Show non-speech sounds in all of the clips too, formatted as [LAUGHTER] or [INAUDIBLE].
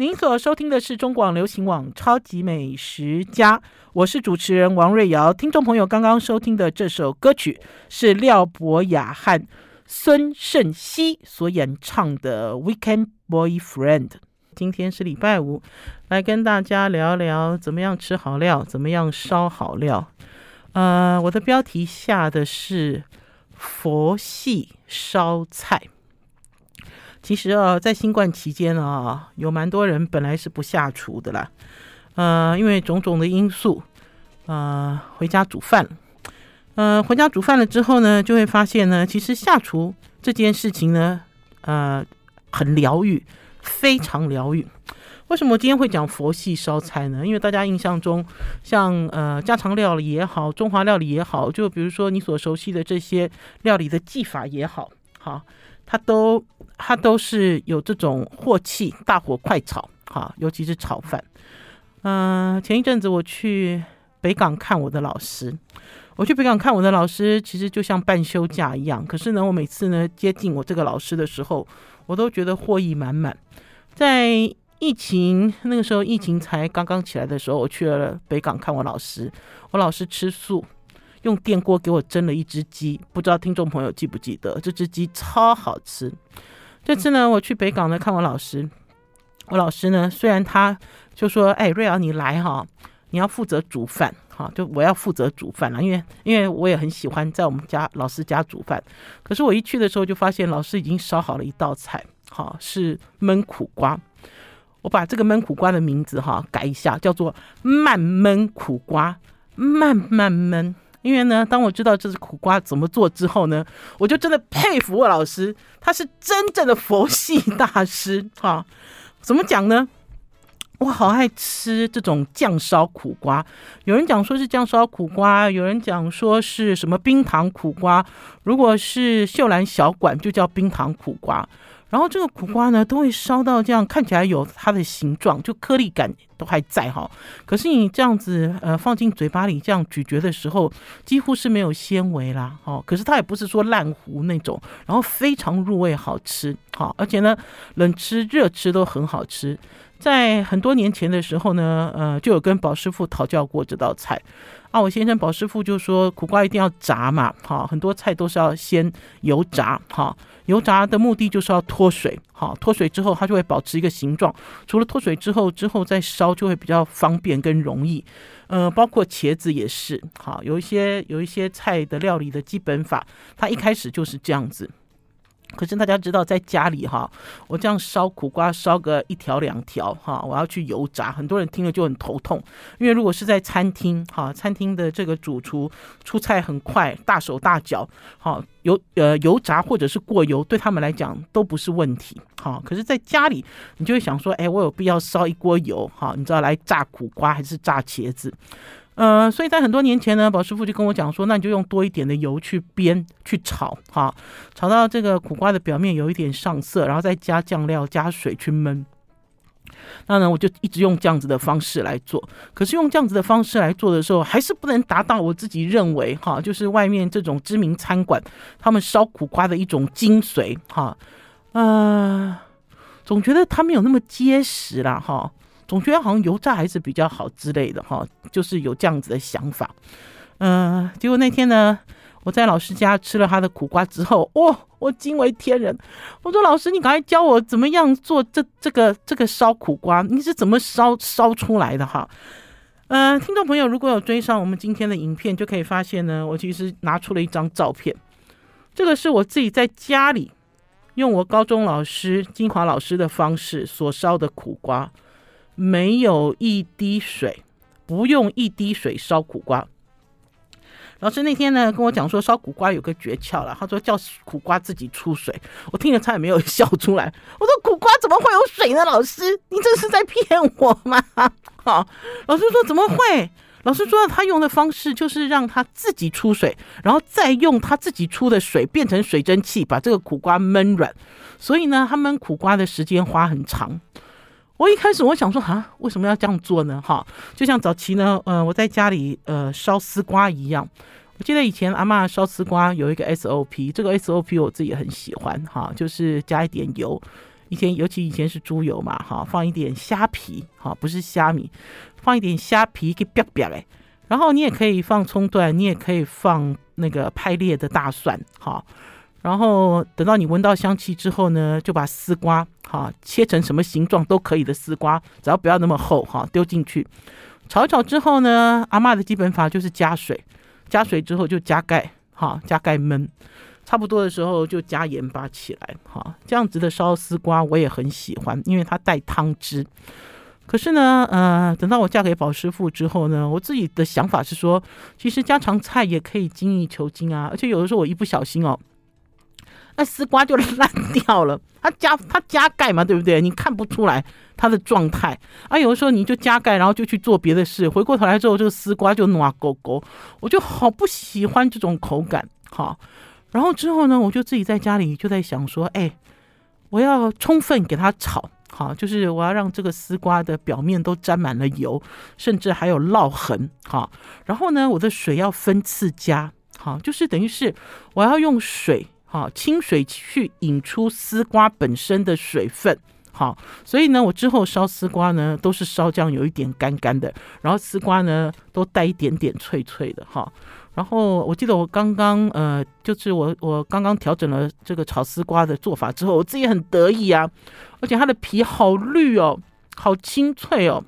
您所收听的是中广流行网《超级美食家》，我是主持人王瑞瑶。听众朋友刚刚收听的这首歌曲是廖博雅和孙盛熙所演唱的《Weekend Boyfriend》。今天是礼拜五，来跟大家聊聊怎么样吃好料，怎么样烧好料。呃，我的标题下的是佛系烧菜。其实啊，在新冠期间啊，有蛮多人本来是不下厨的啦，呃，因为种种的因素，呃，回家煮饭，呃，回家煮饭了之后呢，就会发现呢，其实下厨这件事情呢，呃，很疗愈，非常疗愈。为什么今天会讲佛系烧菜呢？因为大家印象中，像呃家常料理也好，中华料理也好，就比如说你所熟悉的这些料理的技法也好，好。它都它都是有这种镬气，大火快炒，哈，尤其是炒饭。嗯、前一阵子我去北港看我的老师，我去北港看我的老师，其实就像半休假一样。可是呢，我每次呢接近我这个老师的时候，我都觉得获益满满。在疫情那个时候，疫情才刚刚起来的时候，我去了北港看我老师，我老师吃素。用电锅给我蒸了一只鸡，不知道听众朋友记不记得？这只鸡超好吃。这次呢，我去北港呢看我老师，我老师呢虽然他就说：“哎，瑞瑶你来哈，你要负责煮饭哈，就我要负责煮饭了，因为因为我也很喜欢在我们家老师家煮饭。可是我一去的时候就发现老师已经烧好了一道菜，哈，是焖苦瓜。我把这个焖苦瓜的名字哈改一下，叫做慢焖苦瓜，慢慢焖。”因为呢，当我知道这是苦瓜怎么做之后呢，我就真的佩服我老师，他是真正的佛系大师哈。怎么讲呢？我好爱吃这种酱烧苦瓜，有人讲说是酱烧苦瓜，有人讲说是什么冰糖苦瓜，如果是秀兰小馆就叫冰糖苦瓜。然后这个苦瓜呢，都会烧到这样，看起来有它的形状，就颗粒感都还在哈。可是你这样子呃放进嘴巴里这样咀嚼的时候，几乎是没有纤维啦，哈。可是它也不是说烂糊那种，然后非常入味，好吃，好，而且呢，冷吃热吃都很好吃。在很多年前的时候呢，呃，就有跟宝师傅讨教过这道菜。啊，我先生宝师傅就说苦瓜一定要炸嘛，好，很多菜都是要先油炸，好，油炸的目的就是要脱水，好，脱水之后它就会保持一个形状。除了脱水之后，之后再烧就会比较方便跟容易。呃，包括茄子也是，好，有一些有一些菜的料理的基本法，它一开始就是这样子。可是大家知道，在家里哈，我这样烧苦瓜烧个一条两条哈，我要去油炸，很多人听了就很头痛。因为如果是在餐厅哈，餐厅的这个主厨出菜很快，大手大脚，好油呃油炸或者是过油，对他们来讲都不是问题。好，可是在家里，你就会想说，哎，我有必要烧一锅油哈？你知道来炸苦瓜还是炸茄子？呃，所以在很多年前呢，宝师傅就跟我讲说，那你就用多一点的油去煸、去炒，哈，炒到这个苦瓜的表面有一点上色，然后再加酱料、加水去焖。那呢，我就一直用这样子的方式来做。可是用这样子的方式来做的时候，还是不能达到我自己认为哈，就是外面这种知名餐馆他们烧苦瓜的一种精髓，哈，呃，总觉得它没有那么结实啦，哈。总觉得好像油炸还是比较好之类的哈，就是有这样子的想法。嗯、结果那天呢，我在老师家吃了他的苦瓜之后，哦，我惊为天人。我说老师，你赶快教我怎么样做这这个这个烧苦瓜，你是怎么烧烧出来的哈？嗯、呃，听众朋友如果有追上我们今天的影片，就可以发现呢，我其实拿出了一张照片，这个是我自己在家里用我高中老师金华老师的方式所烧的苦瓜。没有一滴水，不用一滴水烧苦瓜。老师那天呢跟我讲说，烧苦瓜有个诀窍了，他说叫苦瓜自己出水。我听了差点没有笑出来。我说苦瓜怎么会有水呢？老师，你这是在骗我吗？好，[LAUGHS] 老师说怎么会？老师说他用的方式就是让他自己出水，然后再用他自己出的水变成水蒸气，把这个苦瓜焖软。所以呢，他焖苦瓜的时间花很长。我一开始我想说啊，为什么要这样做呢？哈，就像早期呢，呃，我在家里呃烧丝瓜一样。我记得以前阿妈烧丝瓜有一个 SOP，这个 SOP 我自己也很喜欢哈，就是加一点油，以前尤其以前是猪油嘛，哈，放一点虾皮，哈，不是虾米，放一点虾皮给煸煸哎，然后你也可以放葱段，你也可以放那个拍裂的大蒜，哈，然后等到你闻到香气之后呢，就把丝瓜，哈，切成什么形状都可以的丝瓜，只要不要那么厚，哈，丢进去炒一炒之后呢，阿嬷的基本法就是加水，加水之后就加盖，哈，加盖焖。差不多的时候就加盐巴起来，哈，这样子的烧丝瓜我也很喜欢，因为它带汤汁。可是呢，呃，等到我嫁给宝师傅之后呢，我自己的想法是说，其实家常菜也可以精益求精啊，而且有的时候我一不小心哦，那丝瓜就 [LAUGHS] 烂掉了。它加它加盖嘛，对不对？你看不出来它的状态啊。有的时候你就加盖，然后就去做别的事，回过头来之后，这个丝瓜就软勾勾，我就好不喜欢这种口感，哈。然后之后呢，我就自己在家里就在想说，哎，我要充分给它炒，好，就是我要让这个丝瓜的表面都沾满了油，甚至还有烙痕，好。然后呢，我的水要分次加，好，就是等于是我要用水，好，清水去引出丝瓜本身的水分，好。所以呢，我之后烧丝瓜呢，都是烧这样有一点干干的，然后丝瓜呢都带一点点脆脆的，哈。然后我记得我刚刚呃，就是我我刚刚调整了这个炒丝瓜的做法之后，我自己很得意啊，而且它的皮好绿哦，好清脆哦。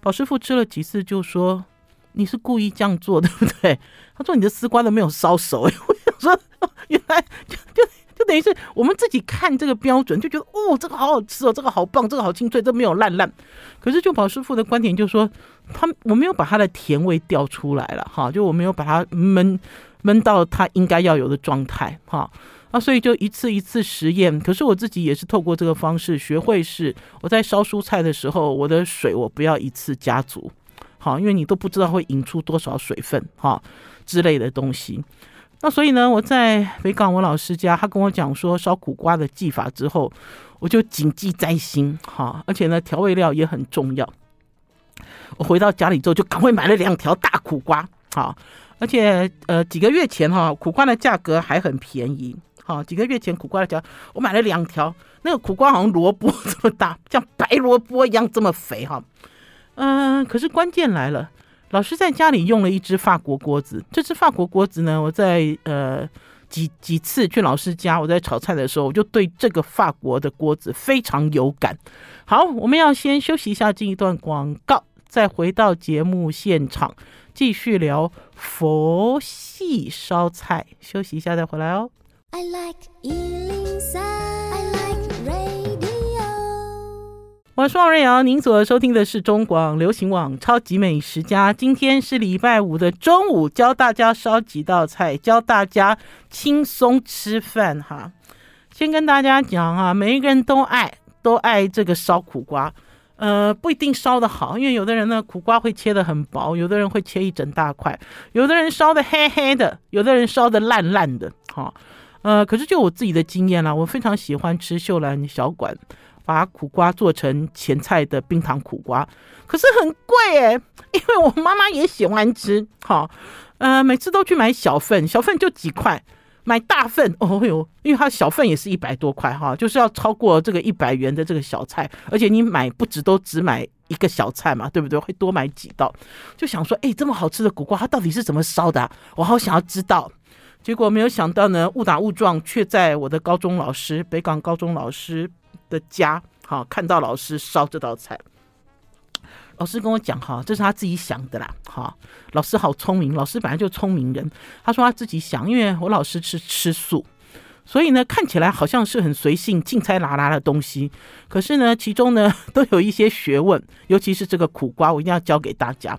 宝师傅吃了几次就说：“你是故意这样做，[LAUGHS] 对不对？”他说：“你的丝瓜都没有烧熟。”哎，我想说，原来就就。就等于是我们自己看这个标准，就觉得哦，这个好好吃哦，这个好棒，这个好清脆，这没有烂烂。可是就宝师傅的观点就说，他我没有把它的甜味调出来了哈，就我没有把它焖焖到它应该要有的状态哈啊，所以就一次一次实验。可是我自己也是透过这个方式学会，是我在烧蔬菜的时候，我的水我不要一次加足，好，因为你都不知道会引出多少水分哈之类的东西。那所以呢，我在北港我老师家，他跟我讲说烧苦瓜的技法之后，我就谨记在心哈。而且呢，调味料也很重要。我回到家里之后，就赶快买了两条大苦瓜，好，而且呃几个月前哈，苦瓜的价格还很便宜，好，几个月前苦瓜的价，我买了两条，那个苦瓜好像萝卜 [LAUGHS] 这么大，像白萝卜一样这么肥哈。嗯、可是关键来了。老师在家里用了一只法国锅子，这只法国锅子呢，我在呃几几次去老师家，我在炒菜的时候，我就对这个法国的锅子非常有感。好，我们要先休息一下，进一段广告，再回到节目现场，继续聊佛系烧菜。休息一下再回来哦。I like 我是王瑞瑶，您所收听的是中广流行网《超级美食家》。今天是礼拜五的中午，教大家烧几道菜，教大家轻松吃饭哈。先跟大家讲哈，每一个人都爱都爱这个烧苦瓜，呃，不一定烧得好，因为有的人呢苦瓜会切得很薄，有的人会切一整大块，有的人烧得黑黑的，有的人烧得烂烂的，哈，呃，可是就我自己的经验啦，我非常喜欢吃秀兰小馆。把苦瓜做成前菜的冰糖苦瓜，可是很贵哎，[LAUGHS] 因为我妈妈也喜欢吃，好，呃，每次都去买小份，小份就几块，买大份哦哟，因为它小份也是一百多块哈，就是要超过这个一百元的这个小菜，而且你买不止都只买一个小菜嘛，对不对？会多买几道，就想说，哎，这么好吃的苦瓜，它到底是怎么烧的？我好想要知道。结果没有想到呢，误打误撞，却在我的高中老师，北港高中老师。的家，好，看到老师烧这道菜，老师跟我讲哈，这是他自己想的啦，哈，老师好聪明，老师本来就聪明人，他说他自己想，因为我老师吃吃素，所以呢看起来好像是很随性、凊彩拉拉的东西，可是呢其中呢 [LAUGHS] 都有一些学问，尤其是这个苦瓜，我一定要教给大家。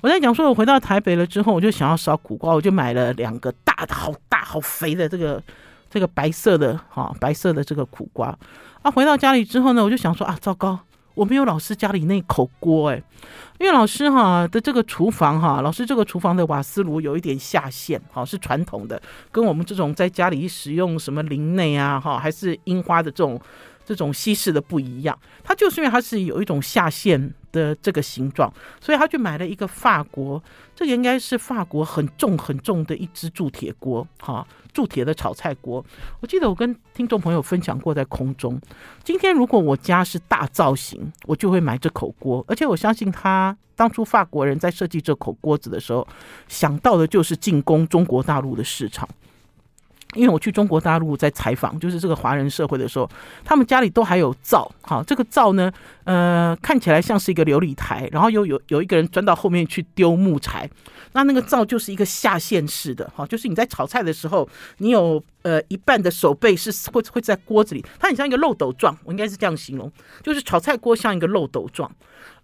我在讲说，我回到台北了之后，我就想要烧苦瓜，我就买了两个大的、好大、好肥的这个这个白色的哈白色的这个苦瓜。啊，回到家里之后呢，我就想说啊，糟糕，我没有老师家里那口锅哎，因为老师哈的这个厨房哈，老师这个厨房的瓦斯炉有一点下陷，哈，是传统的，跟我们这种在家里使用什么林内啊，哈，还是樱花的这种这种西式的不一样，它就是因为它是有一种下限的这个形状，所以他去买了一个法国，这个应该是法国很重很重的一只铸铁锅，哈，铸铁的炒菜锅。我记得我跟听众朋友分享过，在空中。今天如果我家是大造型，我就会买这口锅，而且我相信他当初法国人在设计这口锅子的时候，想到的就是进攻中国大陆的市场。因为我去中国大陆在采访，就是这个华人社会的时候，他们家里都还有灶，好，这个灶呢，呃，看起来像是一个琉璃台，然后又有有一个人钻到后面去丢木材，那那个灶就是一个下线式的，好，就是你在炒菜的时候，你有呃一半的手背是会会在锅子里，它很像一个漏斗状，我应该是这样形容，就是炒菜锅像一个漏斗状。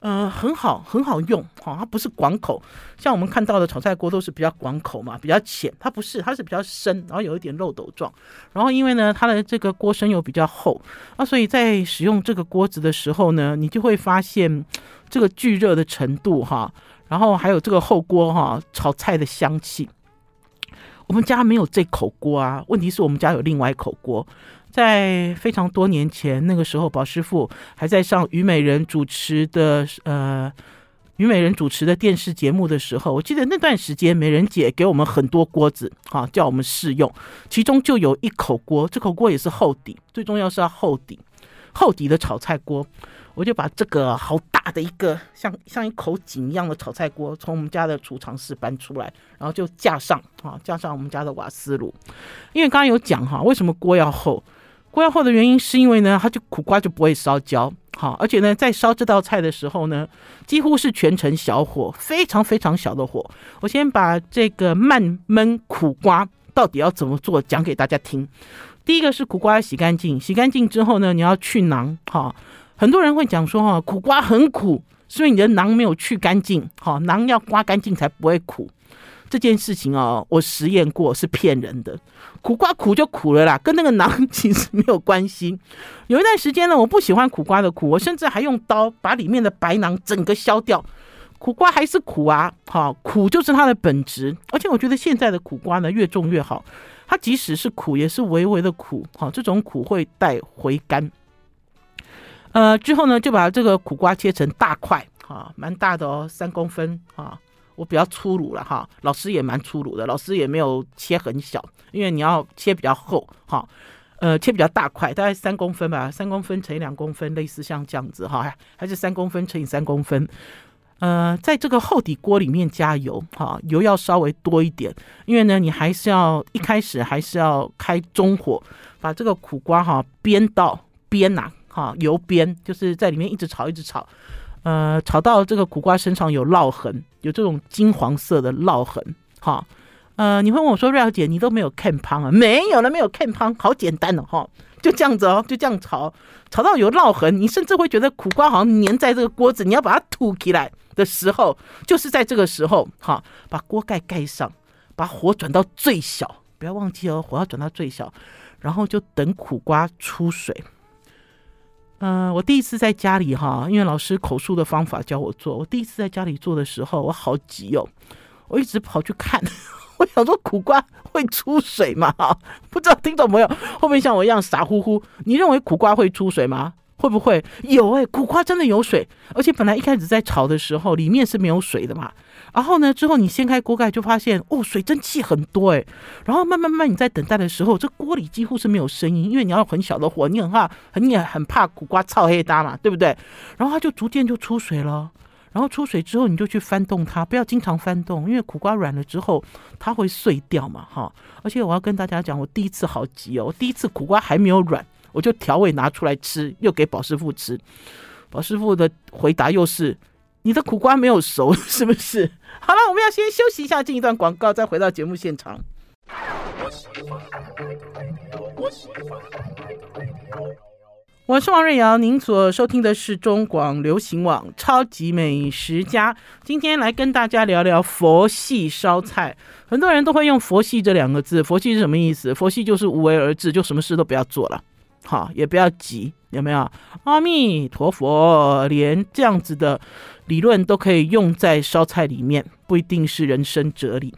呃，很好，很好用，哈，它不是广口，像我们看到的炒菜锅都是比较广口嘛，比较浅，它不是，它是比较深，然后有一点漏斗状，然后因为呢，它的这个锅身又比较厚，啊，所以在使用这个锅子的时候呢，你就会发现这个聚热的程度，哈，然后还有这个后锅哈炒菜的香气。我们家没有这口锅啊，问题是我们家有另外一口锅。在非常多年前，那个时候，宝师傅还在上虞美人主持的呃虞美人主持的电视节目的时候，我记得那段时间，美人姐给我们很多锅子，啊，叫我们试用，其中就有一口锅，这口锅也是厚底，最重要是要厚底，厚底的炒菜锅，我就把这个好大的一个像像一口井一样的炒菜锅从我们家的储藏室搬出来，然后就架上啊，架上我们家的瓦斯炉，因为刚刚有讲哈，为什么锅要厚？锅要厚的原因是因为呢，它就苦瓜就不会烧焦，好，而且呢，在烧这道菜的时候呢，几乎是全程小火，非常非常小的火。我先把这个慢焖苦瓜到底要怎么做讲给大家听。第一个是苦瓜要洗干净，洗干净之后呢，你要去囊，哈，很多人会讲说哈，苦瓜很苦，所以你的囊没有去干净，好，囊要刮干净才不会苦。这件事情哦，我实验过是骗人的。苦瓜苦就苦了啦，跟那个囊其实没有关系。有一段时间呢，我不喜欢苦瓜的苦，我甚至还用刀把里面的白囊整个削掉。苦瓜还是苦啊，好，苦就是它的本质。而且我觉得现在的苦瓜呢，越种越好。它即使是苦，也是微微的苦，好，这种苦会带回甘。呃，之后呢，就把这个苦瓜切成大块，啊，蛮大的哦，三公分啊。我比较粗鲁了哈，老师也蛮粗鲁的，老师也没有切很小，因为你要切比较厚哈，呃，切比较大块，大概三公分吧，三公分乘以两公分，类似像这样子哈，还是三公分乘以三公分，呃，在这个厚底锅里面加油哈，油要稍微多一点，因为呢，你还是要一开始还是要开中火，把这个苦瓜哈煸到煸呐哈，油煸，就是在里面一直炒一直炒。呃，炒到这个苦瓜身上有烙痕，有这种金黄色的烙痕，哈，呃，你会问我说，瑞肴姐，你都没有看汤啊？没有了，没有看汤，好简单的哈，就这样子哦，就这样炒，炒到有烙痕，你甚至会觉得苦瓜好像粘在这个锅子，你要把它吐起来的时候，就是在这个时候，哈，把锅盖盖上，把火转到最小，不要忘记哦，火要转到最小，然后就等苦瓜出水。嗯、我第一次在家里哈，因为老师口述的方法教我做。我第一次在家里做的时候，我好急哦，我一直跑去看，[LAUGHS] 我想说苦瓜会出水吗？不知道听众朋友后面像我一样傻乎乎？你认为苦瓜会出水吗？会不会有？哎，苦瓜真的有水，而且本来一开始在炒的时候里面是没有水的嘛。然后呢，之后你掀开锅盖就发现，哦，水蒸气很多哎。然后慢慢慢，你在等待的时候，这锅里几乎是没有声音，因为你要很小的火，你很怕，很也很怕苦瓜炒黑搭嘛，对不对？然后它就逐渐就出水了。然后出水之后，你就去翻动它，不要经常翻动，因为苦瓜软了之后它会碎掉嘛，哈。而且我要跟大家讲，我第一次好急哦，我第一次苦瓜还没有软，我就调味拿出来吃，又给宝师傅吃。宝师傅的回答又是。你的苦瓜没有熟，[LAUGHS] 是不是？好了，我们要先休息一下，进一段广告，再回到节目现场。我是王瑞瑶，您所收听的是中广流行网《超级美食家》，今天来跟大家聊聊佛系烧菜。很多人都会用“佛系”这两个字，“佛系”是什么意思？“佛系”就是无为而治，就什么事都不要做了，好，也不要急，有没有？阿弥陀佛，连这样子的。理论都可以用在烧菜里面，不一定是人生哲理。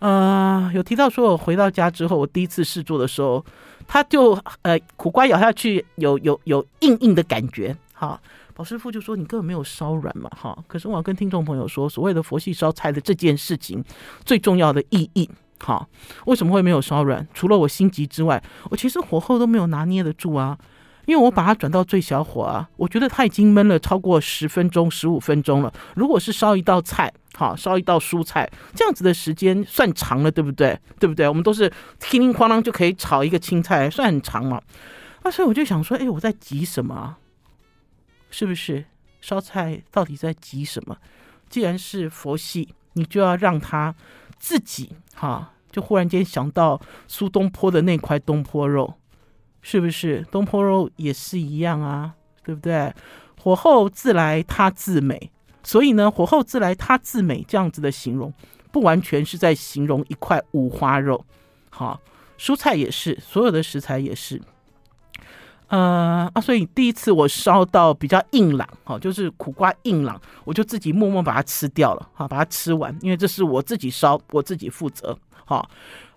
呃，有提到说，我回到家之后，我第一次试做的时候，他就呃苦瓜咬下去有有有硬硬的感觉，哈，宝师傅就说你根本没有烧软嘛，哈。可是我要跟听众朋友说，所谓的佛系烧菜的这件事情，最重要的意义，好，为什么会没有烧软？除了我心急之外，我其实火候都没有拿捏得住啊。因为我把它转到最小火啊，我觉得它已经焖了超过十分钟、十五分钟了。如果是烧一道菜，好，烧一道蔬菜，这样子的时间算长了，对不对？对不对？我们都是叮叮哐啷就可以炒一个青菜，算很长嘛。那所以我就想说，哎，我在急什么？是不是烧菜到底在急什么？既然是佛系，你就要让它自己哈，就忽然间想到苏东坡的那块东坡肉。是不是东坡肉也是一样啊？对不对？火候自来，它自美。所以呢，火候自来，它自美这样子的形容，不完全是在形容一块五花肉。好，蔬菜也是，所有的食材也是。呃啊，所以第一次我烧到比较硬朗，好，就是苦瓜硬朗，我就自己默默把它吃掉了，好，把它吃完，因为这是我自己烧，我自己负责，好。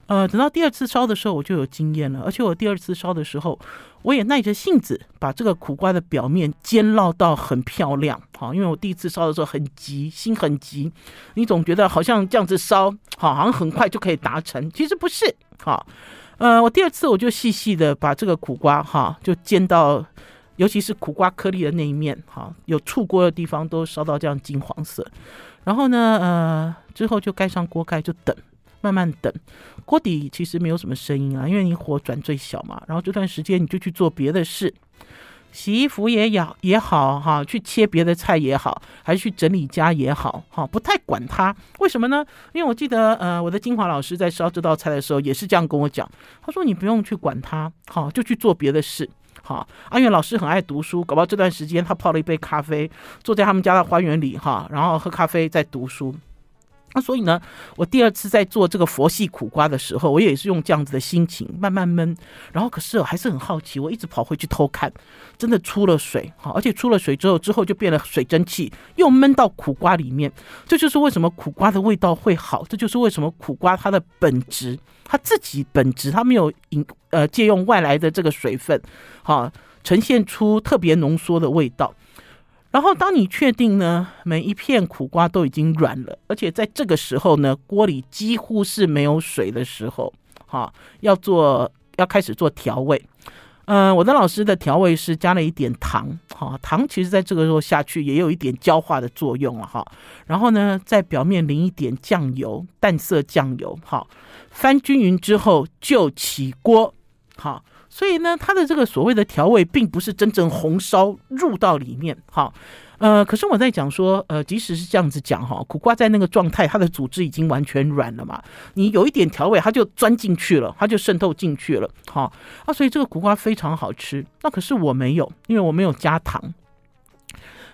呃，等到第二次烧的时候，我就有经验了。而且我第二次烧的时候，我也耐着性子把这个苦瓜的表面煎烙到很漂亮。好，因为我第一次烧的时候很急，心很急，你总觉得好像这样子烧，好，好像很快就可以达成。其实不是。好，呃，我第二次我就细细的把这个苦瓜哈，就煎到，尤其是苦瓜颗粒的那一面，哈，有触锅的地方都烧到这样金黄色。然后呢，呃，之后就盖上锅盖就等。慢慢等，锅底其实没有什么声音啊，因为你火转最小嘛。然后这段时间你就去做别的事，洗衣服也也也好哈，去切别的菜也好，还是去整理家也好哈，不太管它。为什么呢？因为我记得呃，我的金华老师在烧这道菜的时候也是这样跟我讲，他说你不用去管它，好，就去做别的事。好，阿远老师很爱读书，搞不好这段时间他泡了一杯咖啡，坐在他们家的花园里哈，然后喝咖啡在读书。那所以呢，我第二次在做这个佛系苦瓜的时候，我也是用这样子的心情慢慢焖。然后可是我还是很好奇，我一直跑回去偷看，真的出了水，哈，而且出了水之后，之后就变了水蒸气，又闷到苦瓜里面。这就是为什么苦瓜的味道会好，这就是为什么苦瓜它的本质，它自己本质，它没有引呃借用外来的这个水分，好，呈现出特别浓缩的味道。然后，当你确定呢，每一片苦瓜都已经软了，而且在这个时候呢，锅里几乎是没有水的时候，哈，要做要开始做调味。嗯、我的老师的调味是加了一点糖，哈，糖其实在这个时候下去也有一点焦化的作用了，哈。然后呢，在表面淋一点酱油，淡色酱油，哈，翻均匀之后就起锅，好。所以呢，它的这个所谓的调味，并不是真正红烧入到里面，哈，呃，可是我在讲说，呃，即使是这样子讲哈，苦瓜在那个状态，它的组织已经完全软了嘛，你有一点调味，它就钻进去了，它就渗透进去了，哈，啊，所以这个苦瓜非常好吃。那可是我没有，因为我没有加糖，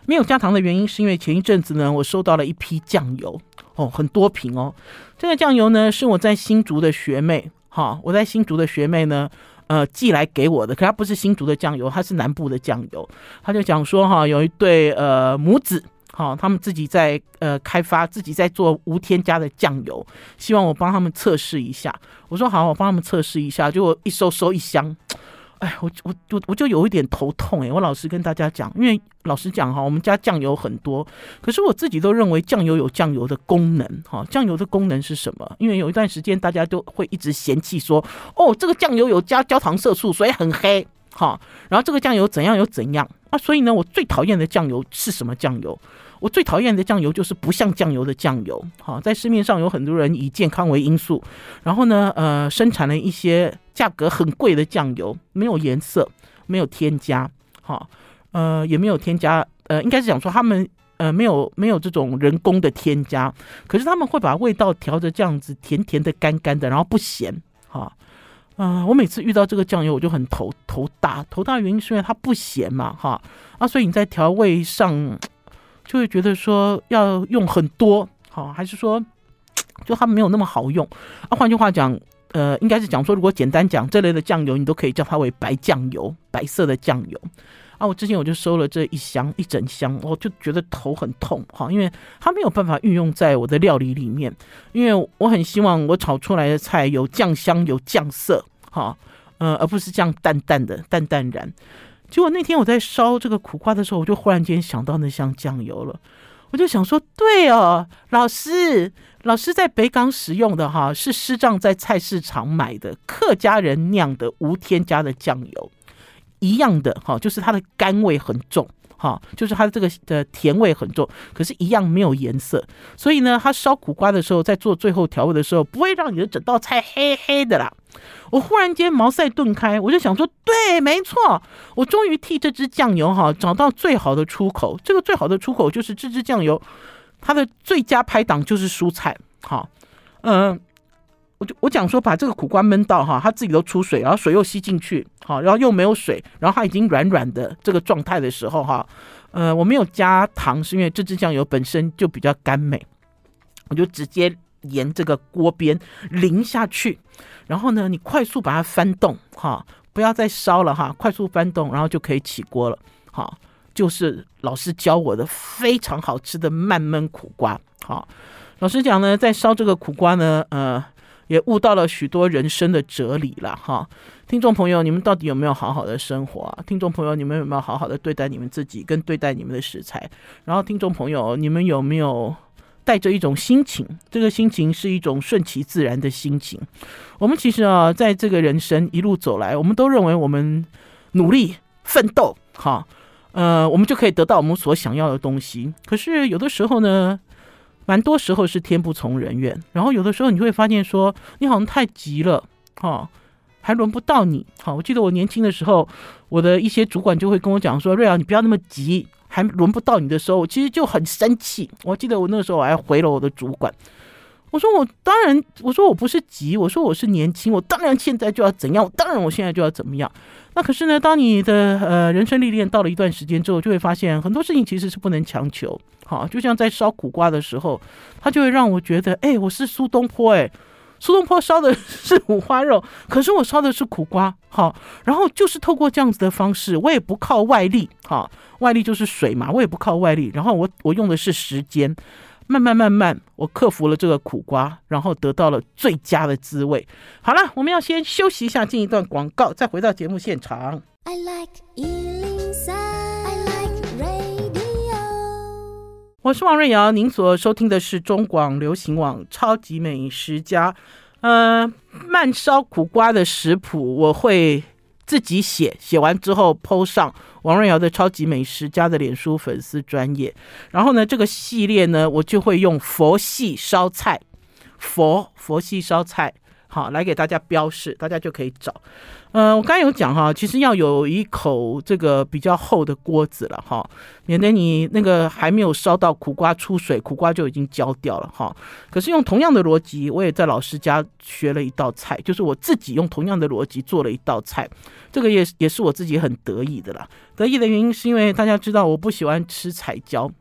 没有加糖的原因是因为前一阵子呢，我收到了一批酱油，哦，很多瓶哦，这个酱油呢是我在新竹的学妹，哈，我在新竹的学妹呢。呃，寄来给我的，可他不是新竹的酱油，他是南部的酱油。他就讲说哈，有一对呃母子，哈，他们自己在呃开发，自己在做无添加的酱油，希望我帮他们测试一下。我说好，我帮他们测试一下，就一收收一箱。哎，我我我我就有一点头痛哎，我老实跟大家讲，因为老实讲哈，我们家酱油很多，可是我自己都认为酱油有酱油的功能哈。酱油的功能是什么？因为有一段时间大家都会一直嫌弃说，哦，这个酱油有加焦糖色素，所以很黑哈。然后这个酱油怎样又怎样啊？所以呢，我最讨厌的酱油是什么酱油？我最讨厌的酱油就是不像酱油的酱油。好，在市面上有很多人以健康为因素，然后呢，呃，生产了一些价格很贵的酱油，没有颜色，没有添加，好，呃，也没有添加，呃，应该是讲说他们呃没有没有这种人工的添加，可是他们会把味道调着这样子甜甜的、干干的，然后不咸，哈，呃，我每次遇到这个酱油我就很头头大，头大原因是因为它不咸嘛，哈，啊，所以你在调味上。就会觉得说要用很多，好，还是说 [TSK] 就它没有那么好用啊？换句话讲，呃，应该是讲说，如果简单讲，这类的酱油你都可以叫它为白酱油，白色的酱油啊。我之前我就收了这一箱一整箱，我就觉得头很痛，哈，因为它没有办法运用在我的料理里面，因为我很希望我炒出来的菜有酱香有酱色，哈，呃，而不是这样淡淡的淡淡然。结果那天我在烧这个苦瓜的时候，我就忽然间想到那箱酱油了。我就想说，对哦，老师，老师在北港使用的哈是师丈在菜市场买的客家人酿的无添加的酱油，一样的哈，就是它的甘味很重。哈，就是它的这个的甜味很重，可是，一样没有颜色。所以呢，它烧苦瓜的时候，在做最后调味的时候，不会让你的整道菜黑黑的啦。我忽然间茅塞顿开，我就想说，对，没错，我终于替这支酱油哈找到最好的出口。这个最好的出口就是这支酱油，它的最佳拍档就是蔬菜。好，嗯。我就我讲说，把这个苦瓜焖到哈，它自己都出水，然后水又吸进去，好，然后又没有水，然后它已经软软的这个状态的时候哈，呃，我没有加糖，是因为这支酱油本身就比较甘美，我就直接沿这个锅边淋下去，然后呢，你快速把它翻动哈，不要再烧了哈，快速翻动，然后就可以起锅了，好，就是老师教我的非常好吃的慢焖苦瓜，好，老师讲呢，在烧这个苦瓜呢，呃。也悟到了许多人生的哲理了哈，听众朋友，你们到底有没有好好的生活啊？听众朋友，你们有没有好好的对待你们自己，跟对待你们的食材？然后，听众朋友，你们有没有带着一种心情？这个心情是一种顺其自然的心情。我们其实啊，在这个人生一路走来，我们都认为我们努力奋斗，哈，呃，我们就可以得到我们所想要的东西。可是有的时候呢，蛮多时候是天不从人愿，然后有的时候你就会发现说，你好像太急了，哈，还轮不到你。好，我记得我年轻的时候，我的一些主管就会跟我讲说，瑞瑶，你不要那么急，还轮不到你的时候，我其实就很生气。我记得我那时候我还回了我的主管，我说我当然，我说我不是急，我说我是年轻，我当然现在就要怎样，我当然我现在就要怎么样。那可是呢，当你的呃人生历练到了一段时间之后，就会发现很多事情其实是不能强求。好，就像在烧苦瓜的时候，它就会让我觉得，哎、我是苏东坡，哎，苏东坡烧的是五花肉，可是我烧的是苦瓜，好，然后就是透过这样子的方式，我也不靠外力，好，外力就是水嘛，我也不靠外力，然后我我用的是时间，慢慢慢慢，我克服了这个苦瓜，然后得到了最佳的滋味。好了，我们要先休息一下，进一段广告，再回到节目现场。I like 我是王瑞瑶，您所收听的是中广流行网《超级美食家》。呃，慢烧苦瓜的食谱我会自己写，写完之后 po 上王瑞瑶的《超级美食家》的脸书粉丝专业。然后呢，这个系列呢，我就会用佛系烧菜，佛佛系烧菜。好，来给大家标示，大家就可以找。呃，我刚才有讲哈，其实要有一口这个比较厚的锅子了哈，免得你那个还没有烧到苦瓜出水，苦瓜就已经焦掉了哈。可是用同样的逻辑，我也在老师家学了一道菜，就是我自己用同样的逻辑做了一道菜，这个也也是我自己很得意的啦。得意的原因是因为大家知道我不喜欢吃彩椒。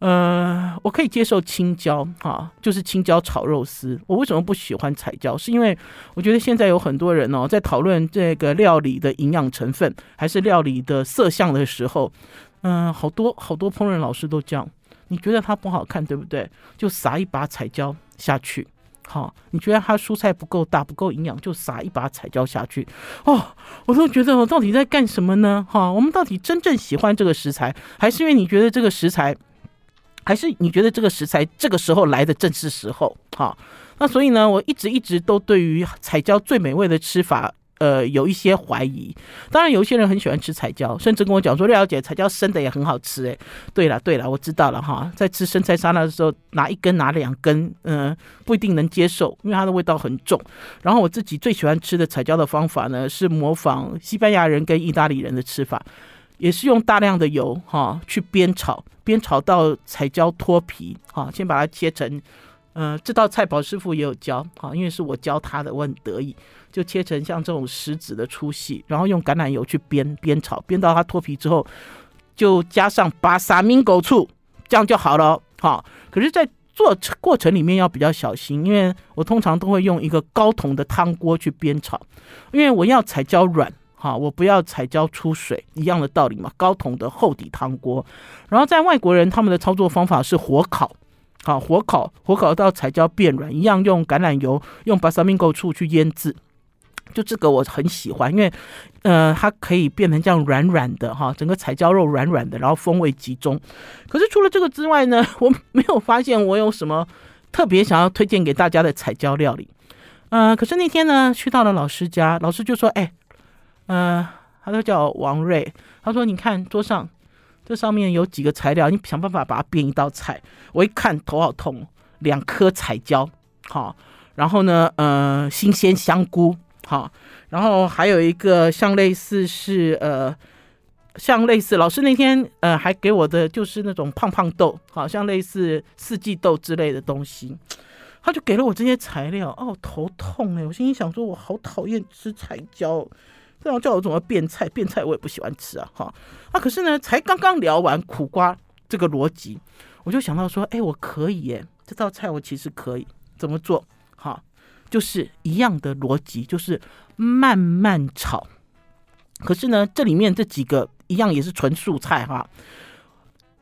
呃，我可以接受青椒，哈，就是青椒炒肉丝。我为什么不喜欢彩椒？是因为我觉得现在有很多人哦，在讨论这个料理的营养成分，还是料理的色相的时候，嗯、好多好多烹饪老师都这样。你觉得它不好看，对不对？就撒一把彩椒下去，好，你觉得它蔬菜不够大，不够营养，就撒一把彩椒下去。哦，我都觉得我到底在干什么呢？哈，我们到底真正喜欢这个食材，还是因为你觉得这个食材？还是你觉得这个食材这个时候来的正是时候？好，那所以呢，我一直一直都对于彩椒最美味的吃法，呃，有一些怀疑。当然，有一些人很喜欢吃彩椒，甚至跟我讲说：“廖小姐，彩椒生的也很好吃。”哎，对了对了，我知道了哈。在吃生菜沙拉的时候，拿一根拿两根，嗯、不一定能接受，因为它的味道很重。然后我自己最喜欢吃的彩椒的方法呢，是模仿西班牙人跟意大利人的吃法。也是用大量的油哈去煸炒，煸炒到彩椒脱皮啊，先把它切成，呃，这道菜宝师傅也有教啊，因为是我教他的，我很得意，就切成像这种食指的粗细，然后用橄榄油去煸煸炒，煸到它脱皮之后，就加上巴萨米狗醋，这样就好了哈。可是，在做过程里面要比较小心，因为我通常都会用一个高筒的汤锅去煸炒，因为我要彩椒软。好，我不要彩椒出水，一样的道理嘛。高筒的厚底汤锅，然后在外国人他们的操作方法是火烤，好，火烤，火烤到彩椒变软，一样用橄榄油、用巴萨米狗醋去腌制，就这个我很喜欢，因为呃，它可以变成这样软软的哈，整个彩椒肉软软的，然后风味集中。可是除了这个之外呢，[LAUGHS] 我没有发现我有什么特别想要推荐给大家的彩椒料理。呃，可是那天呢，去到了老师家，老师就说：“哎，呃，他都叫王瑞，他说你看桌上这上面有几个材料，你想办法把它变一道菜。”我一看头好痛，两颗彩椒，好，然后呢，呃，新鲜香菇。好，然后还有一个像类似是呃，像类似老师那天呃还给我的就是那种胖胖豆，好像类似四季豆之类的东西，他就给了我这些材料，哦，头痛哎！我心里想说，我好讨厌吃彩椒，这样叫我怎么变菜？变菜我也不喜欢吃啊，哈啊！可是呢，才刚刚聊完苦瓜这个逻辑，我就想到说，哎，我可以耶，这道菜我其实可以怎么做？哈。就是一样的逻辑，就是慢慢炒。可是呢，这里面这几个一样也是纯素菜哈，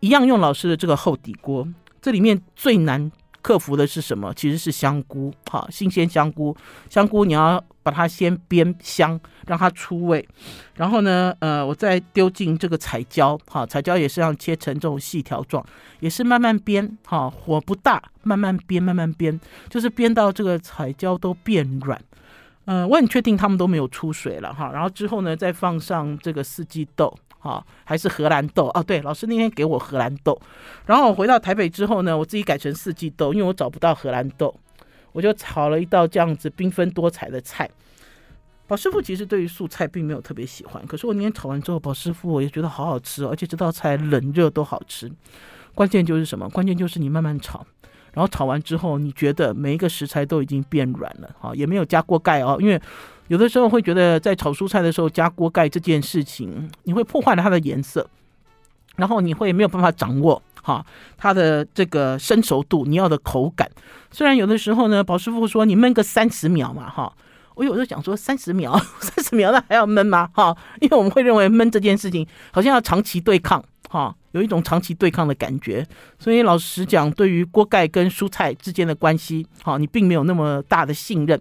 一样用老师的这个厚底锅。这里面最难克服的是什么？其实是香菇，哈，新鲜香菇。香菇你要把它先煸香，让它出味。然后呢，呃，我再丢进这个彩椒，哈，彩椒也是要切成这种细条状，也是慢慢煸，哈，火不大，慢慢煸，慢慢煸，就是煸到这个彩椒都变软。嗯、我很确定他们都没有出水了，哈。然后之后呢，再放上这个四季豆。好，还是荷兰豆哦。对，老师那天给我荷兰豆，然后我回到台北之后呢，我自己改成四季豆，因为我找不到荷兰豆，我就炒了一道这样子缤纷多彩的菜。宝师傅其实对于素菜并没有特别喜欢，可是我那天炒完之后，宝师傅我也觉得好好吃，而且这道菜冷热都好吃。关键就是什么？关键就是你慢慢炒，然后炒完之后，你觉得每一个食材都已经变软了，好，也没有加锅盖哦，因为。有的时候会觉得在炒蔬菜的时候加锅盖这件事情，你会破坏了它的颜色，然后你会没有办法掌握哈它的这个生熟度，你要的口感。虽然有的时候呢，宝师傅说你焖个三十秒嘛哈，我有时候讲说三十秒，[LAUGHS] 三十秒那还要焖吗？哈，因为我们会认为焖这件事情好像要长期对抗哈。有一种长期对抗的感觉，所以老实讲，对于锅盖跟蔬菜之间的关系，哈，你并没有那么大的信任。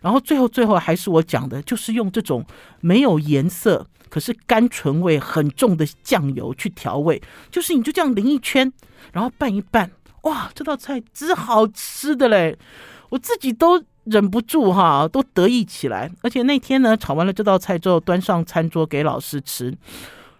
然后最后最后还是我讲的，就是用这种没有颜色，可是甘醇味很重的酱油去调味，就是你就这样淋一圈，然后拌一拌，哇，这道菜之好吃的嘞，我自己都忍不住哈，都得意起来。而且那天呢，炒完了这道菜之后，端上餐桌给老师吃。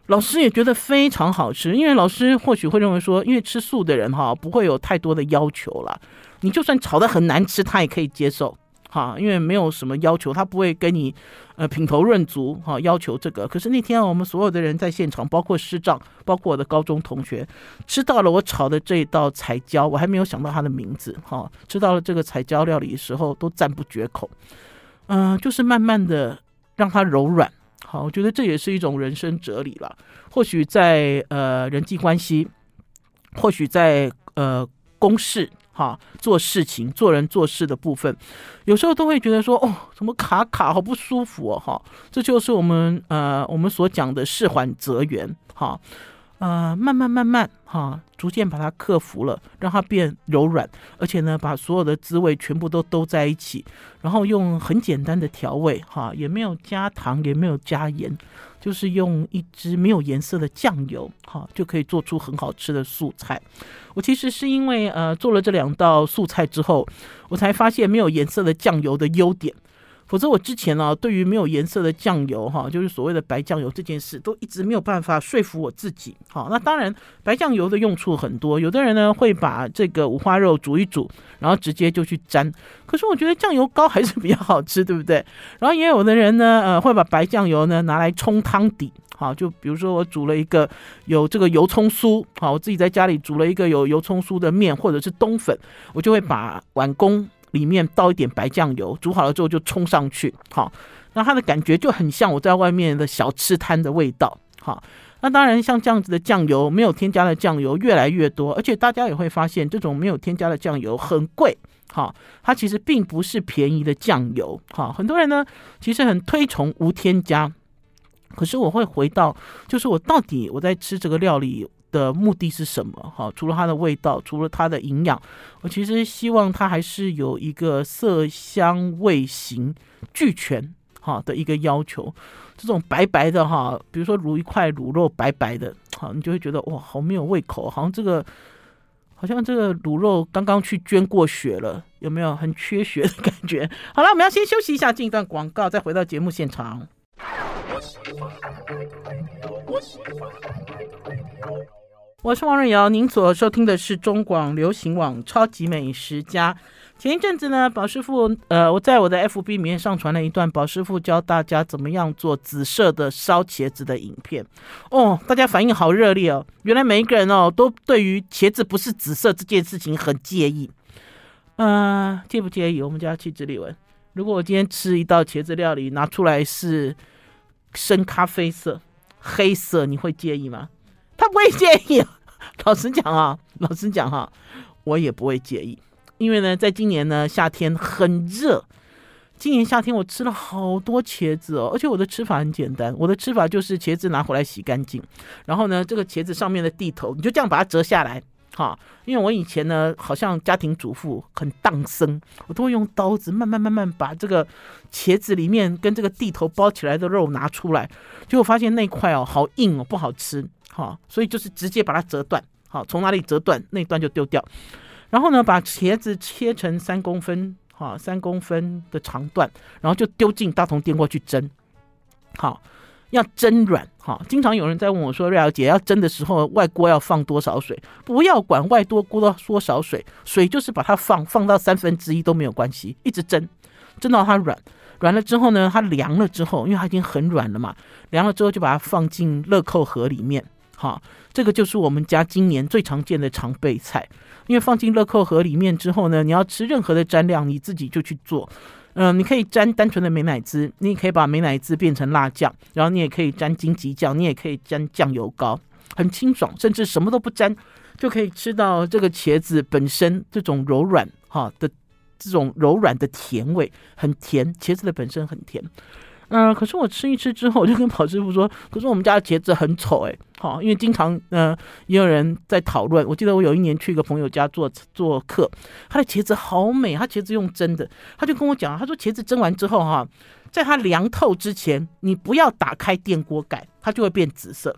老师也觉得非常好吃，因为老师或许会认为说，因为吃素的人哈不会有太多的要求了，你就算炒的很难吃，他也可以接受哈，因为没有什么要求，他不会跟你呃品头论足哈要求这个。可是那天我们所有的人在现场，包括师长，包括我的高中同学，吃到了我炒的这一道彩椒，我还没有想到它的名字哈，吃到了这个彩椒料理的时候都赞不绝口，嗯、就是慢慢的让它柔软。好，我觉得这也是一种人生哲理了。或许在呃人际关系，或许在呃公事啊，做事情、做人做事的部分，有时候都会觉得说，哦，怎么卡卡，好不舒服哦，哈，这就是我们呃我们所讲的事缓则圆，哈。呃，慢慢慢慢哈，逐渐把它克服了，让它变柔软，而且呢，把所有的滋味全部都兜在一起，然后用很简单的调味哈，也没有加糖，也没有加盐，就是用一支没有颜色的酱油哈，就可以做出很好吃的素菜。我其实是因为呃做了这两道素菜之后，我才发现没有颜色的酱油的优点。否则我之前呢、对于没有颜色的酱油哈，就是所谓的白酱油这件事，都一直没有办法说服我自己。好，那当然白酱油的用处很多，有的人呢会把这个五花肉煮一煮，然后直接就去沾。可是我觉得酱油膏还是比较好吃，对不对？然后也有的人呢，呃，会把白酱油呢拿来冲汤底。好，就比如说我煮了一个有这个油葱酥，好，我自己在家里煮了一个有油葱酥的面或者是冬粉，我就会把碗公。里面倒一点白酱油，煮好了之后就冲上去，好，那它的感觉就很像我在外面的小吃摊的味道，好，那当然像这样子的酱油，没有添加的酱油越来越多，而且大家也会发现，这种没有添加的酱油很贵，好，它其实并不是便宜的酱油，好，很多人呢其实很推崇无添加，可是我会回到，就是我到底我在吃这个料理。的目的是什么？哈，除了它的味道，除了它的营养，我其实希望它还是有一个色香味形俱全，哈的一个要求。这种白白的哈，比如说卤一块卤肉白白的，好，你就会觉得哇，好没有胃口，好像这个好像这个卤肉刚刚去捐过血了，有没有很缺血的感觉？[LAUGHS] 好了，我们要先休息一下，进一段广告，再回到节目现场。我是王瑞瑶，您所收听的是中广流行网《超级美食家》。前一阵子呢，宝师傅，呃，我在我的 FB 里面上传了一段宝师傅教大家怎么样做紫色的烧茄子的影片。哦，大家反应好热烈哦！原来每一个人哦，都对于茄子不是紫色这件事情很介意。嗯、介不介意？我们家气质丽文，如果我今天吃一道茄子料理，拿出来是深咖啡色、黑色，你会介意吗？他不会介意。老实讲啊，老实讲哈、我也不会介意。因为呢，在今年呢，夏天很热。今年夏天我吃了好多茄子哦，而且我的吃法很简单，我的吃法就是茄子拿回来洗干净，然后呢，这个茄子上面的地头，你就这样把它折下来，哈。因为我以前呢，好像家庭主妇很当生，我都会用刀子慢慢慢慢把这个茄子里面跟这个蒂头包起来的肉拿出来，结果发现那块哦好硬哦，不好吃，哈，所以就是直接把它折断，好，从哪里折断那段就丢掉。然后呢，把茄子切成三公分，哈，三公分的长段，然后就丢进大同电锅去蒸，好，要蒸软，哈。经常有人在问我说：“瑞瑶姐，要蒸的时候，外锅要放多少水？”不要管外多锅多少水，水就是把它放放到三分之一都没有关系，一直蒸，蒸到它软，软了之后呢，它凉了之后，因为它已经很软了嘛，凉了之后就把它放进乐扣盒里面，哈，这个就是我们家今年最常见的常备菜。因为放进乐扣盒里面之后呢，你要吃任何的蘸料，你自己就去做。嗯、你可以沾单纯的美乃滋，你也可以把美乃滋变成辣酱，然后你也可以沾荆棘酱，你也可以沾酱油膏，很清爽。甚至什么都不沾，就可以吃到这个茄子本身这种柔软哈的这种柔软的甜味，很甜。茄子的本身很甜。嗯、可是我吃一吃之后，我就跟跑师傅说：“可是我们家的茄子很丑，哎，好，因为经常嗯、也有人在讨论。我记得我有一年去一个朋友家做做客，他的茄子好美，他茄子用蒸的，他就跟我讲，他说茄子蒸完之后哈，在它凉透之前，你不要打开电锅盖，它就会变紫色。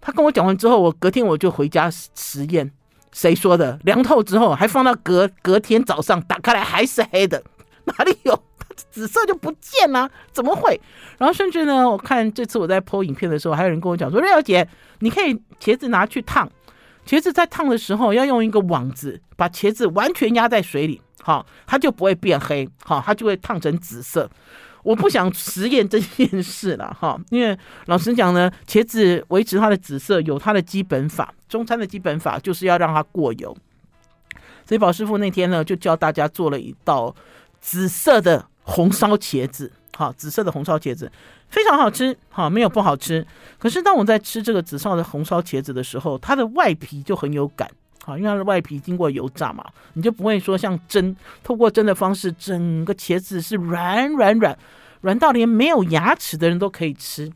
他跟我讲完之后，我隔天我就回家实验，谁说的？凉透之后还放到隔隔天早上打开来还是黑的，哪里有？”紫色就不见了，怎么会？然后甚至呢，我看这次我在播影片的时候，还有人跟我讲说：“瑞瑶姐，你可以茄子拿去烫，茄子在烫的时候要用一个网子把茄子完全压在水里，好，它就不会变黑，好，它就会烫成紫色。”我不想实验这件事了，哈，因为老实讲呢，茄子维持它的紫色有它的基本法，中餐的基本法就是要让它过油。所以宝师傅那天呢，就教大家做了一道紫色的。红烧茄子，好，紫色的红烧茄子非常好吃，好，没有不好吃。可是当我在吃这个紫色的红烧茄子的时候，它的外皮就很有感，好，因为它的外皮经过油炸嘛，你就不会说像蒸，透过蒸的方式，整个茄子是软软软，软到连没有牙齿的人都可以吃。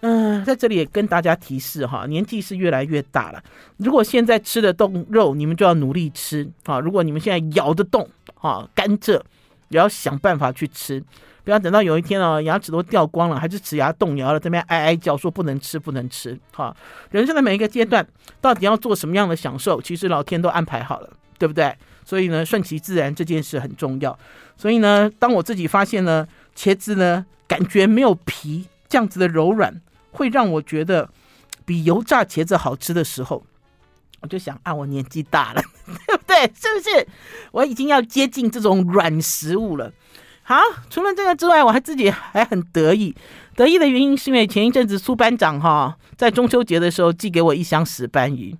嗯，在这里也跟大家提示哈，年纪是越来越大了，如果现在吃得动肉，你们就要努力吃啊；如果你们现在咬得动啊，甘蔗。也要想办法去吃，不要等到有一天哦，牙齿都掉光了，还是齿牙动摇了，这边哀哀叫说不能吃，不能吃。哈，人生的每一个阶段，到底要做什么样的享受，其实老天都安排好了，对不对？所以呢，顺其自然这件事很重要。所以呢，当我自己发现呢，茄子呢，感觉没有皮这样子的柔软，会让我觉得比油炸茄子好吃的时候。我就想啊，我年纪大了，[LAUGHS] 对？是不是？我已经要接近这种软食物了。好，除了这个之外，我还自己还很得意。得意的原因是因为前一阵子苏班长哈，在中秋节的时候寄给我一箱石斑鱼，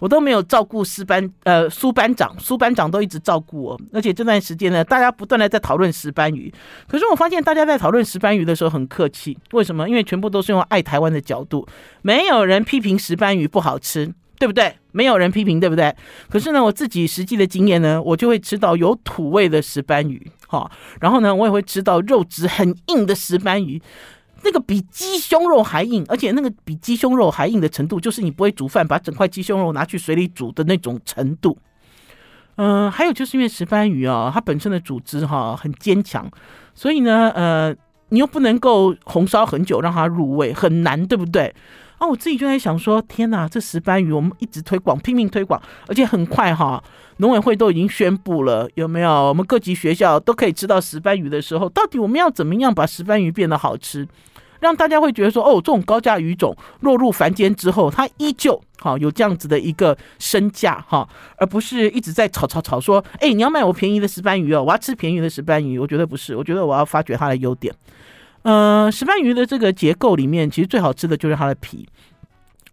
我都没有照顾石斑，呃，苏班长，苏班长都一直照顾我。而且这段时间呢，大家不断的在讨论石斑鱼，可是我发现大家在讨论石斑鱼的时候很客气，为什么？因为全部都是用爱台湾的角度，没有人批评石斑鱼不好吃。对不对？没有人批评，对不对？可是呢，我自己实际的经验呢，我就会吃到有土味的石斑鱼，哈。然后呢，我也会吃到肉质很硬的石斑鱼，那个比鸡胸肉还硬，而且那个比鸡胸肉还硬的程度，就是你不会煮饭，把整块鸡胸肉拿去水里煮的那种程度。嗯、还有就是因为石斑鱼啊，它本身的组织哈很坚强，所以呢，呃，你又不能够红烧很久让它入味，很难，对不对？啊，我自己就在想说，天哪，这石斑鱼我们一直推广，拼命推广，而且很快哈，农委会都已经宣布了，有没有？我们各级学校都可以吃到石斑鱼的时候，到底我们要怎么样把石斑鱼变得好吃，让大家会觉得说，哦，这种高价鱼种落入凡间之后，它依旧好有这样子的一个身价哈，而不是一直在吵吵吵说，哎，你要买我便宜的石斑鱼哦，我要吃便宜的石斑鱼，我觉得不是，我觉得我要发掘它的优点。嗯，石斑鱼的这个结构里面，其实最好吃的就是它的皮。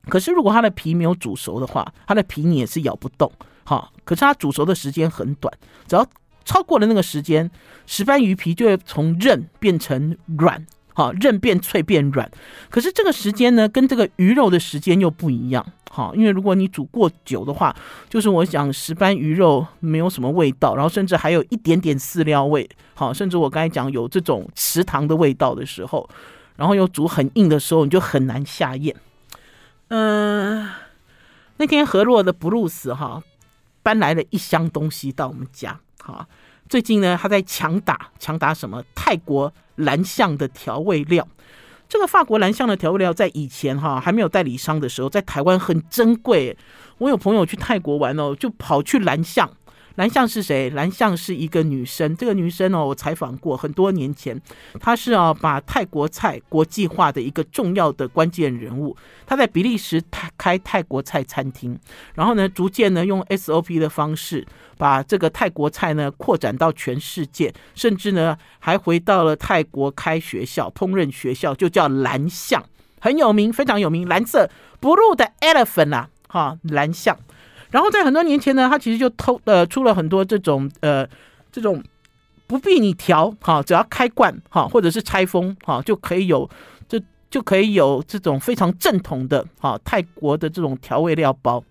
可是如果它的皮没有煮熟的话，它的皮你也是咬不动。好，可是它煮熟的时间很短，只要超过了那个时间，石斑鱼皮就会从韧变成软。好，韧变脆变软。可是这个时间呢，跟这个鱼肉的时间又不一样。好，因为如果你煮过久的话，就是我讲石斑鱼肉没有什么味道，然后甚至还有一点点饲料味。好，甚至我刚才讲有这种池塘的味道的时候，然后又煮很硬的时候，你就很难下咽。嗯、那天河洛的布鲁斯哈搬来了一箱东西到我们家。哈，最近呢，他在强打强打什么泰国蓝象的调味料。这个法国蓝象的调味料在以前哈还没有代理商的时候，在台湾很珍贵。我有朋友去泰国玩哦，就跑去蓝象。蓝象是谁？蓝象是一个女生。这个女生哦，我采访过很多年前，她是啊把泰国菜国际化的一个重要的关键人物。她在比利时开开泰国菜餐厅，然后呢，逐渐呢用 SOP 的方式把这个泰国菜呢扩展到全世界，甚至呢还回到了泰国开学校烹饪学校，就叫蓝象，很有名，非常有名，蓝色 blue 的 elephant 啊，哈，蓝象。然后在很多年前呢，他其实就偷呃出了很多这种呃这种不必你调哈，只要开罐哈或者是拆封哈就可以有就就可以有这种非常正统的哈泰国的这种调味料包。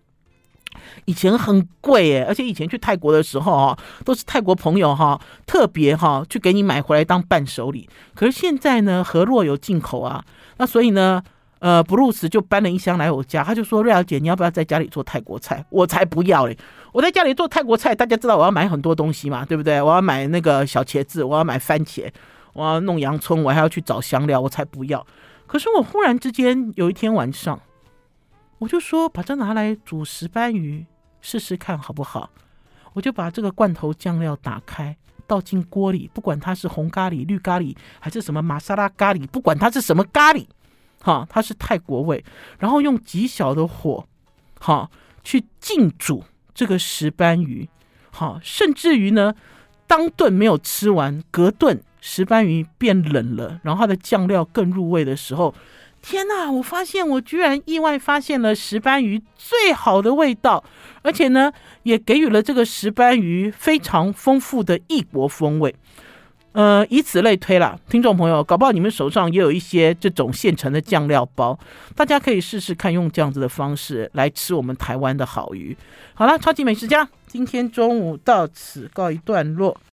以前很贵诶，而且以前去泰国的时候哈都是泰国朋友哈特别哈去给你买回来当伴手礼。可是现在呢，河洛有进口啊，那所以呢。呃，布鲁斯就搬了一箱来我家，他就说：“瑞肴姐，你要不要在家里做泰国菜？”我才不要嘞！我在家里做泰国菜，大家知道我要买很多东西嘛，对不对？我要买那个小茄子，我要买番茄，我要弄洋葱，我还要去找香料，我才不要。可是我忽然之间有一天晚上，我就说把这拿来煮石斑鱼试试看好不好？我就把这个罐头酱料打开，倒进锅里，不管它是红咖喱、绿咖喱还是什么玛莎拉咖喱，不管它是什么咖喱。哈，它是泰国味，然后用极小的火，哈，去浸煮这个石斑鱼，哈，甚至于呢，当顿没有吃完，隔顿石斑鱼变冷了，然后它的酱料更入味的时候，天哪！我发现我居然意外发现了石斑鱼最好的味道，而且呢，也给予了这个石斑鱼非常丰富的异国风味。呃，以此类推啦，听众朋友，搞不好你们手上也有一些这种现成的酱料包，大家可以试试看，用这样子的方式来吃我们台湾的好鱼。好了，超级美食家，今天中午到此告一段落。